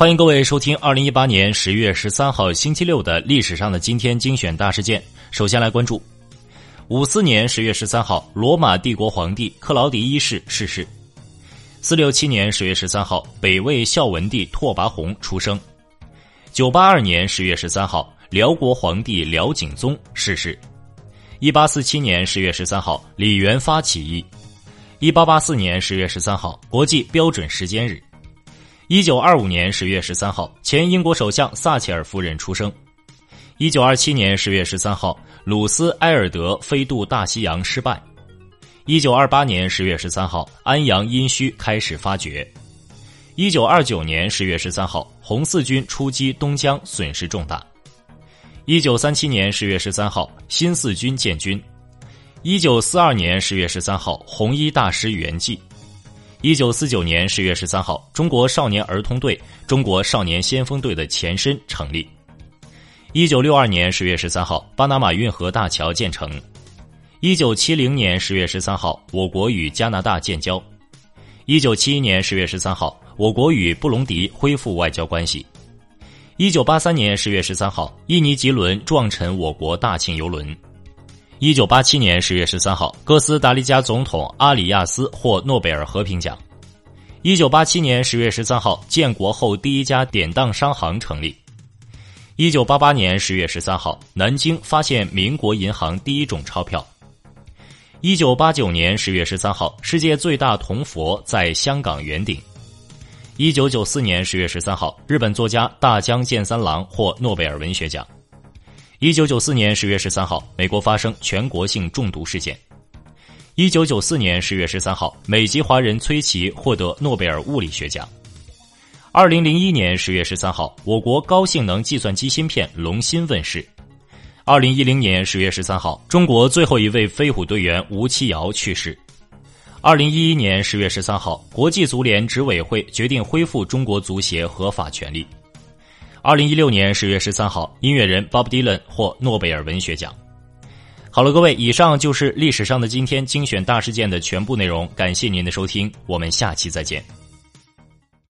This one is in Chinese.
欢迎各位收听二零一八年十月十三号星期六的历史上的今天精选大事件。首先来关注：五四年十月十三号，罗马帝国皇帝克劳迪一世逝世；四六七年十月十三号，北魏孝文帝拓跋宏出生；九八二年十月十三号，辽国皇帝辽景宗逝世；一八四七年十月十三号，李元发起义；一八八四年十月十三号，国际标准时间日。一九二五年十月十三号，前英国首相撒切尔夫人出生。一九二七年十月十三号，鲁斯埃尔德飞渡大西洋失败。一九二八年十月十三号，安阳殷墟开始发掘。一九二九年十月十三号，红四军出击东江，损失重大。一九三七年十月十三号，新四军建军。一九四二年十月十三号，红衣大师圆寂。一九四九年十月十三号，中国少年儿童队、中国少年先锋队的前身成立。一九六二年十月十三号，巴拿马运河大桥建成。一九七零年十月十三号，我国与加拿大建交。一九七一年十月十三号，我国与布隆迪恢复外交关系。一九八三年十月十三号，印尼吉伦撞沉我国大庆油轮。一九八七年十月十三号，哥斯达黎加总统阿里亚斯获诺贝尔和平奖。一九八七年十月十三号，建国后第一家典当商行成立。一九八八年十月十三号，南京发现民国银行第一种钞票。一九八九年十月十三号，世界最大铜佛在香港圆顶。一九九四年十月十三号，日本作家大江健三郎获诺贝尔文学奖。一九九四年十月十三号，美国发生全国性中毒事件。一九九四年十月十三号，美籍华人崔琦获得诺贝尔物理学奖。二零零一年十月十三号，我国高性能计算机芯片龙芯问世。二零一零年十月十三号，中国最后一位飞虎队员吴奇尧去世。二零一一年十月十三号，国际足联执委会决定恢复中国足协合法权利。二零一六年十月十三号，音乐人 Bob Dylan 获诺贝尔文学奖。好了，各位，以上就是历史上的今天精选大事件的全部内容。感谢您的收听，我们下期再见。